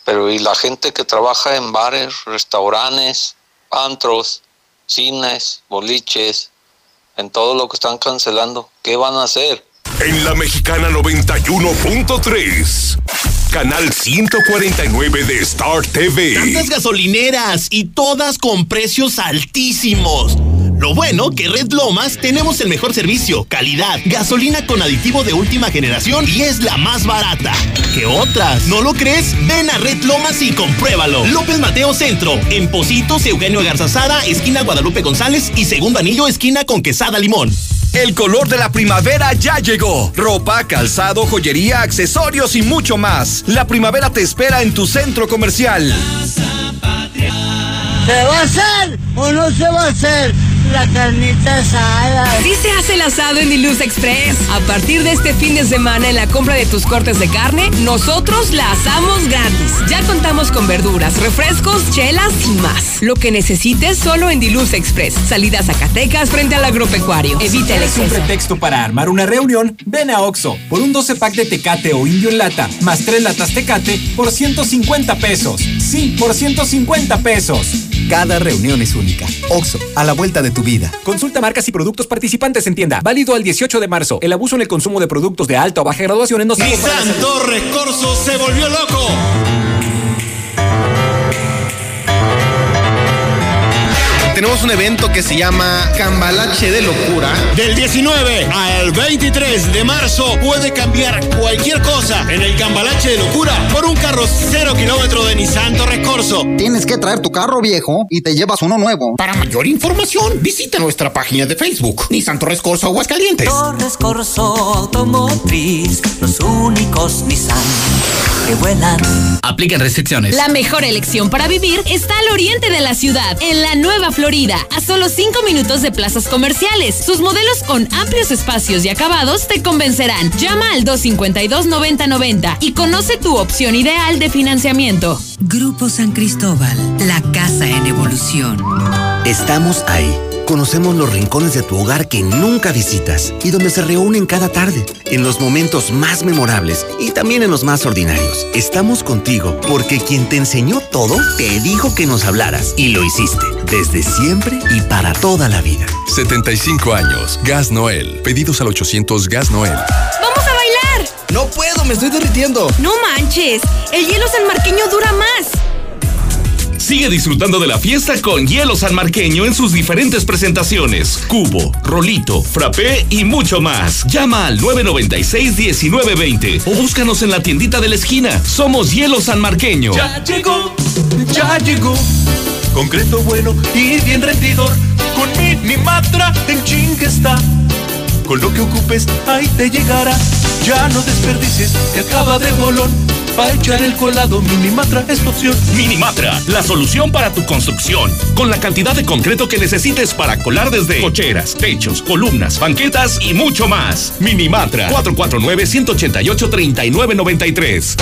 Pero ¿y la gente que trabaja en bares, restaurantes, antros, cines, boliches, en todo lo que están cancelando? ¿Qué van a hacer? En la mexicana 91.3. Canal 149 de Star TV. Tantas gasolineras y todas con precios altísimos. Lo bueno que Red Lomas tenemos el mejor servicio, calidad, gasolina con aditivo de última generación y es la más barata. ¿Qué otras? ¿No lo crees? Ven a Red Lomas y compruébalo. López Mateo Centro, en Positos, Eugenio Garzazada, esquina Guadalupe González y segundo anillo, esquina con Quesada Limón. El color de la primavera ya llegó. Ropa, calzado, joyería, accesorios y mucho más. La primavera te espera en tu centro comercial. ¿Se va a hacer o no se va a hacer? La carnita asada. Sí se hace el asado en Diluz Express. A partir de este fin de semana, en la compra de tus cortes de carne, nosotros la asamos gratis. Ya contamos con verduras, refrescos, chelas y más. Lo que necesites solo en Diluz Express. Salida Zacatecas frente al agropecuario. Evita el exceso. un pretexto para armar una reunión? Ven a Oxo por un 12 pack de Tecate o Indio en lata, más 3 latas Tecate por 150 pesos. Sí, por 150 pesos. Cada reunión es única. Oxo, a la vuelta de tu vida. Consulta marcas y productos participantes en tienda. Válido al 18 de marzo. El abuso en el consumo de productos de alta o baja graduación en no Nissan Torres Corso se volvió loco. Tenemos un evento que se llama Cambalache de Locura. Del 19 al 23 de marzo puede cambiar cualquier cosa en el Cambalache de Locura por un carro cero kilómetro de Nissan Torres Corso. Tienes que traer tu carro viejo y te llevas uno nuevo. Para mayor información, visita nuestra página de Facebook, Nissan Torres Corso Aguascalientes. Torres Corso Automotriz, los únicos Nissan que vuelan. Apliquen restricciones. La mejor elección para vivir está al oriente de la ciudad, en la Nueva Florida, a solo 5 minutos de plazas comerciales. Sus modelos con amplios espacios y acabados te convencerán. Llama al 252-9090 y conoce tu opción ideal de financiamiento. Grupo San Cristóbal, la casa en evolución. Estamos ahí Conocemos los rincones de tu hogar que nunca visitas y donde se reúnen cada tarde, en los momentos más memorables y también en los más ordinarios. Estamos contigo porque quien te enseñó todo te dijo que nos hablaras y lo hiciste desde siempre y para toda la vida. 75 años, Gas Noel. Pedidos al 800 Gas Noel. ¡Vamos a bailar! No puedo, me estoy derritiendo. No manches, el hielo san marqueño dura más. Sigue disfrutando de la fiesta con hielo sanmarqueño en sus diferentes presentaciones. Cubo, rolito, frappé y mucho más. Llama al 996-1920 o búscanos en la tiendita de la esquina. Somos hielo sanmarqueño. Ya llegó, ya llegó. Concreto bueno y bien rendidor. Con Minimatra en chingue está. Con lo que ocupes, ahí te llegará. Ya no desperdicies, te acaba de bolón. Para echar el colado, Minimatra es tu opción. Minimatra, la solución para tu construcción. Con la cantidad de concreto que necesites para colar desde cocheras, techos, columnas, banquetas y mucho más. Minimatra, 449-188-3993.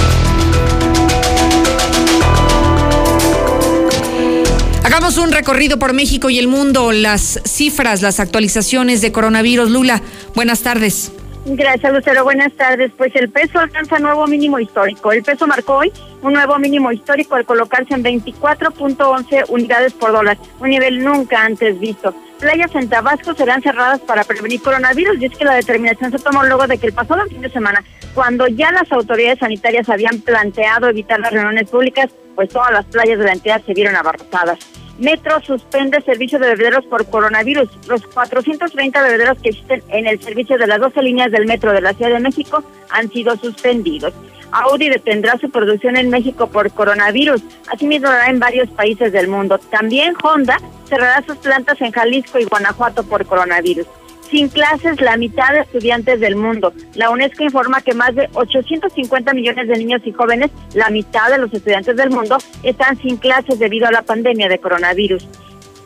Hagamos un recorrido por México y el mundo, las cifras, las actualizaciones de coronavirus. Lula, buenas tardes. Gracias, Lucero. Buenas tardes. Pues el peso alcanza nuevo mínimo histórico. El peso marcó hoy un nuevo mínimo histórico al colocarse en 24.11 unidades por dólar, un nivel nunca antes visto. Playas en Tabasco serán cerradas para prevenir coronavirus y es que la determinación se tomó luego de que el pasado fin de semana, cuando ya las autoridades sanitarias habían planteado evitar las reuniones públicas, pues todas las playas de la entidad se vieron abarrotadas. Metro suspende servicio de bebederos por coronavirus. Los 430 bebederos que existen en el servicio de las 12 líneas del metro de la Ciudad de México han sido suspendidos. Audi detendrá su producción en México por coronavirus. Asimismo, hará en varios países del mundo. También Honda cerrará sus plantas en Jalisco y Guanajuato por coronavirus. Sin clases, la mitad de estudiantes del mundo. La UNESCO informa que más de 850 millones de niños y jóvenes, la mitad de los estudiantes del mundo, están sin clases debido a la pandemia de coronavirus.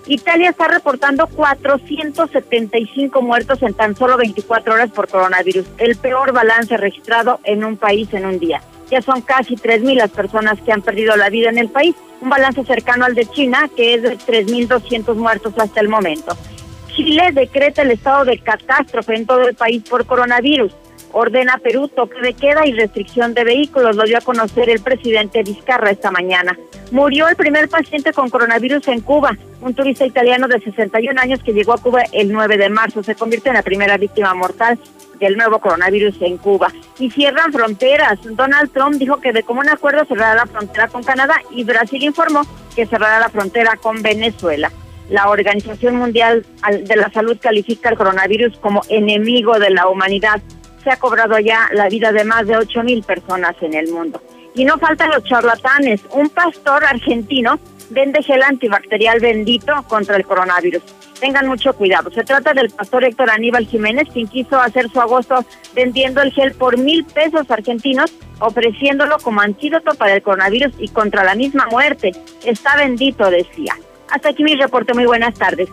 Italia está reportando 475 muertos en tan solo 24 horas por coronavirus, el peor balance registrado en un país en un día. Ya son casi 3.000 las personas que han perdido la vida en el país, un balance cercano al de China, que es de 3.200 muertos hasta el momento. Chile decreta el estado de catástrofe en todo el país por coronavirus. Ordena Perú toque de queda y restricción de vehículos, lo dio a conocer el presidente Vizcarra esta mañana. Murió el primer paciente con coronavirus en Cuba, un turista italiano de 61 años que llegó a Cuba el 9 de marzo. Se convierte en la primera víctima mortal del nuevo coronavirus en Cuba. Y cierran fronteras. Donald Trump dijo que de común acuerdo cerrará la frontera con Canadá y Brasil informó que cerrará la frontera con Venezuela. La Organización Mundial de la Salud califica el coronavirus como enemigo de la humanidad. Se ha cobrado ya la vida de más de 8 mil personas en el mundo. Y no faltan los charlatanes. Un pastor argentino vende gel antibacterial bendito contra el coronavirus. Tengan mucho cuidado. Se trata del pastor Héctor Aníbal Jiménez, quien quiso hacer su agosto vendiendo el gel por mil pesos argentinos, ofreciéndolo como antídoto para el coronavirus y contra la misma muerte. Está bendito, decía. Hasta aquí mi reporte. Muy buenas tardes.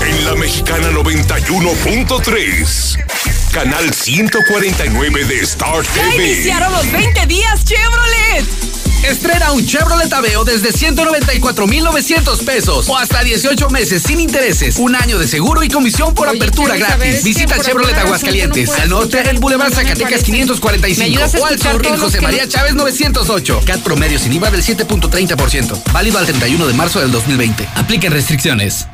En la Mexicana 91.3, canal 149 de Star Ya TV. iniciaron los 20 días Chevrolet. Estrena un Chevrolet Aveo desde 194,900 pesos o hasta 18 meses sin intereses, un año de seguro y comisión por apertura gratis. Visita Chevrolet Aguascalientes, no al norte en Boulevard Zacatecas parece. ¿Me 545 ayudas a o al sur en José que María no- Chávez 908. CAT promedio sin IVA del 7.30%, válido al 31 de marzo del 2020. Apliquen restricciones.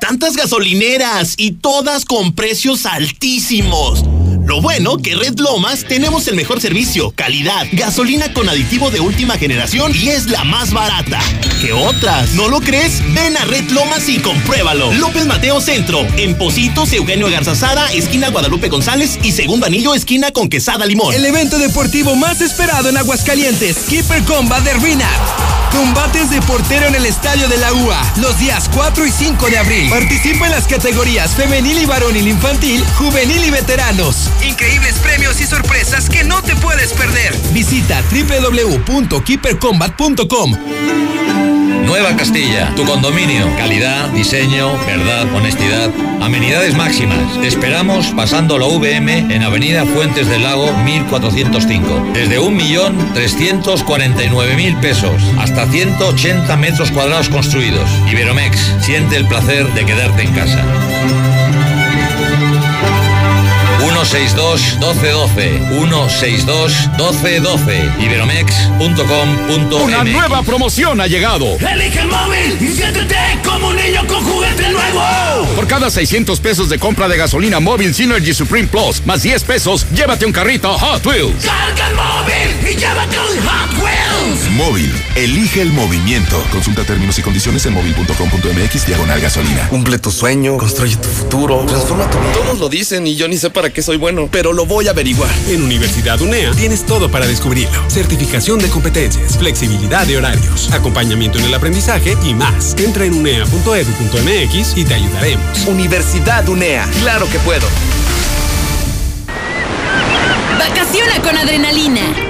Tantas gasolineras y todas con precios altísimos. Lo bueno que Red Lomas tenemos el mejor servicio, calidad, gasolina con aditivo de última generación y es la más barata. ¿Qué otras? ¿No lo crees? Ven a Red Lomas y compruébalo. López Mateo Centro, en Positos, Eugenio Garzazada, esquina Guadalupe González y segundo anillo, esquina con Quesada Limón. El evento deportivo más esperado en Aguascalientes, Keeper Combat de Rinat. Combates de portero en el estadio de la UA, los días 4 y 5 de abril. Participa en las categorías femenil y varonil infantil, juvenil y veteranos. Increíbles premios y sorpresas que no te puedes perder. Visita www.keepercombat.com. Nueva Castilla, tu condominio. Calidad, diseño, verdad, honestidad, amenidades máximas. Te esperamos pasando la VM en Avenida Fuentes del Lago 1405. Desde 1.349.000 pesos hasta 180 metros cuadrados construidos. Iberomex, siente el placer de quedarte en casa. 162-1212. 162-1212. Iberomex.com.mx. Una nueva promoción ha llegado. Elige el móvil y siéntete como un niño con juguete nuevo. Por cada 600 pesos de compra de gasolina móvil Synergy Supreme Plus, más 10 pesos, llévate un carrito Hot Wheels. Carga el móvil y llévate un Hot Wheels. Móvil, elige el movimiento. Consulta términos y condiciones en móvil.com.mx diagonal gasolina. Cumple tu sueño, construye tu futuro, transforma tu vida. Todos lo dicen y yo ni sé para qué soy bueno, pero lo voy a averiguar. En Universidad UNEA tienes todo para descubrirlo. Certificación de competencias, flexibilidad de horarios, acompañamiento en el aprendizaje y más. Entra en unea.edu.mx y te ayudaremos. Universidad UNEA, claro que puedo. Vacaciona con adrenalina.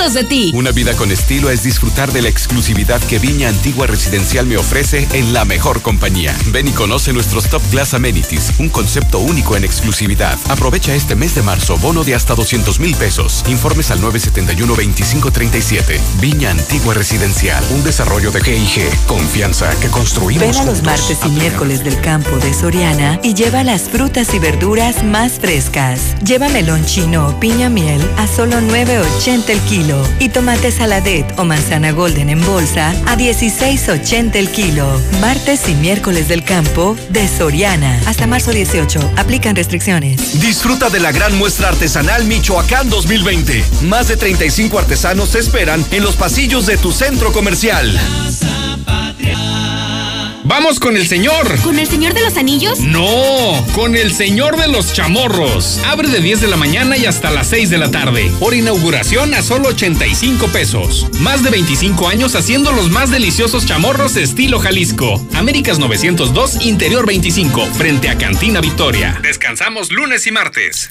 Minutos de ti. Una vida con estilo es disfrutar de la exclusividad que Viña Antigua Residencial me ofrece en la mejor compañía. Ven y conoce nuestros Top Class Amenities, un concepto único en exclusividad. Aprovecha este mes de marzo bono de hasta 200 mil pesos. Informes al 971-2537. Viña Antigua Residencial, un desarrollo de GIG. Confianza que construimos Ven a los juntos. martes y miércoles del campo de Soriana y lleva las frutas y verduras más frescas. Lleva melón chino o piña miel a solo 9.80 el kilo y tomate saladet o manzana golden en bolsa a 16.80 el kilo. Martes y miércoles del campo de Soriana. Hasta marzo 18. Aplican restricciones. Disfruta de la gran muestra artesanal Michoacán 2020. Más de 35 artesanos te esperan en los pasillos de tu centro comercial. Vamos con el señor. ¿Con el señor de los anillos? No, con el señor de los chamorros. Abre de 10 de la mañana y hasta las 6 de la tarde. Por inauguración a solo 85 pesos. Más de 25 años haciendo los más deliciosos chamorros estilo Jalisco. Américas 902, Interior 25, frente a Cantina Victoria. Descansamos lunes y martes.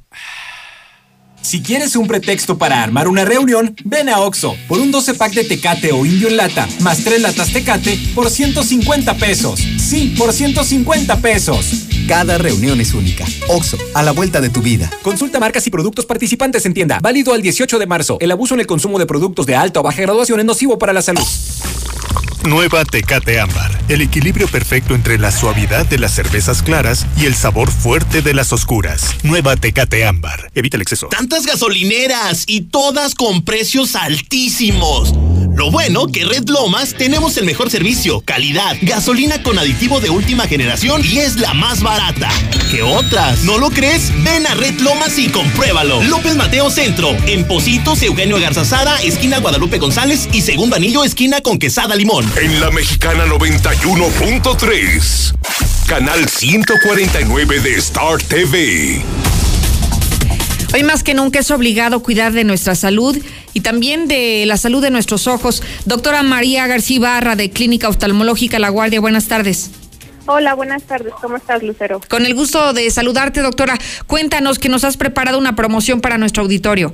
Si quieres un pretexto para armar una reunión, ven a Oxo por un 12 pack de Tecate o Indio en lata, más 3 latas Tecate por 150 pesos. Sí, por 150 pesos. Cada reunión es única. Oxo, a la vuelta de tu vida. Consulta marcas y productos participantes en tienda. Válido al 18 de marzo. El abuso en el consumo de productos de alta o baja graduación es nocivo para la salud. Nueva Tecate Ámbar. El equilibrio perfecto entre la suavidad de las cervezas claras y el sabor fuerte de las oscuras. Nueva Tecate Ámbar. Evita el exceso. Tantas gasolineras y todas con precios altísimos. Lo bueno que Red Lomas tenemos el mejor servicio, calidad, gasolina con aditivo de última generación y es la más barata. ¿Qué otras? ¿No lo crees? Ven a Red Lomas y compruébalo. López Mateo Centro, en Positos, Eugenio Garzazada, esquina Guadalupe González y segundo anillo, esquina con Quesada Limón. En la Mexicana 91.3. Canal 149 de Star TV. Hoy más que nunca es obligado cuidar de nuestra salud y también de la salud de nuestros ojos. Doctora María García Barra de Clínica Oftalmológica La Guardia, buenas tardes. Hola, buenas tardes. ¿Cómo estás, Lucero? Con el gusto de saludarte, doctora. Cuéntanos que nos has preparado una promoción para nuestro auditorio.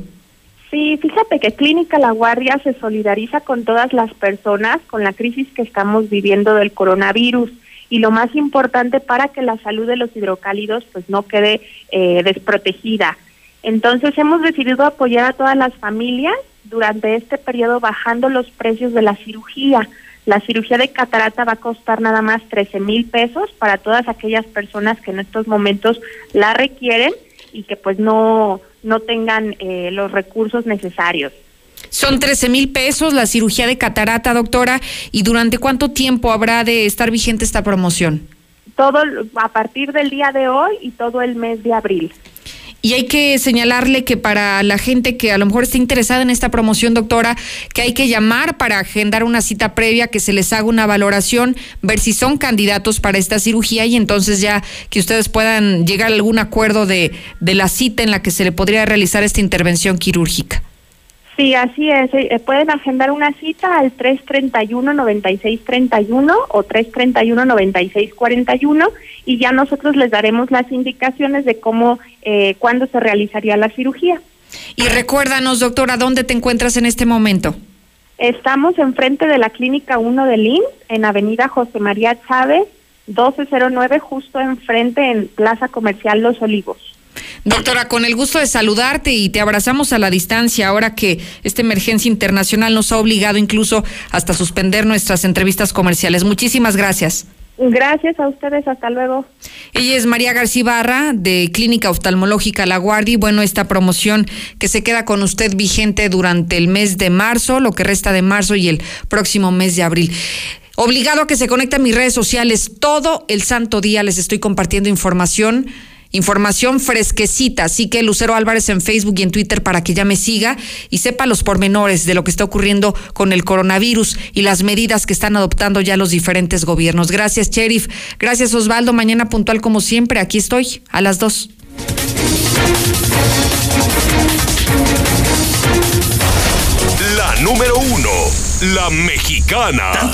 Sí, fíjate que Clínica La Guardia se solidariza con todas las personas con la crisis que estamos viviendo del coronavirus y lo más importante para que la salud de los hidrocálidos pues no quede eh, desprotegida. Entonces hemos decidido apoyar a todas las familias durante este periodo bajando los precios de la cirugía. La cirugía de catarata va a costar nada más 13 mil pesos para todas aquellas personas que en estos momentos la requieren y que pues no, no tengan eh, los recursos necesarios. Son 13 mil pesos la cirugía de catarata, doctora. ¿Y durante cuánto tiempo habrá de estar vigente esta promoción? Todo a partir del día de hoy y todo el mes de abril. Y hay que señalarle que para la gente que a lo mejor está interesada en esta promoción, doctora, que hay que llamar para agendar una cita previa, que se les haga una valoración, ver si son candidatos para esta cirugía y entonces ya que ustedes puedan llegar a algún acuerdo de, de la cita en la que se le podría realizar esta intervención quirúrgica. Sí, así es. Eh, pueden agendar una cita al 331-9631 o 331-9641 y ya nosotros les daremos las indicaciones de cómo, eh, cuándo se realizaría la cirugía. Y recuérdanos, doctora, ¿dónde te encuentras en este momento? Estamos enfrente de la Clínica 1 de LIN, en Avenida José María Chávez, 1209, justo enfrente en Plaza Comercial Los Olivos. Doctora, con el gusto de saludarte y te abrazamos a la distancia ahora que esta emergencia internacional nos ha obligado incluso hasta suspender nuestras entrevistas comerciales. Muchísimas gracias. Gracias a ustedes, hasta luego. Ella es María García Barra de Clínica Oftalmológica La Guardia. bueno, esta promoción que se queda con usted vigente durante el mes de marzo, lo que resta de marzo y el próximo mes de abril. Obligado a que se conecte a mis redes sociales todo el santo día, les estoy compartiendo información Información fresquecita, así que Lucero Álvarez en Facebook y en Twitter para que ya me siga y sepa los pormenores de lo que está ocurriendo con el coronavirus y las medidas que están adoptando ya los diferentes gobiernos. Gracias, Sheriff. Gracias, Osvaldo. Mañana puntual como siempre. Aquí estoy a las dos. La número uno, la mexicana.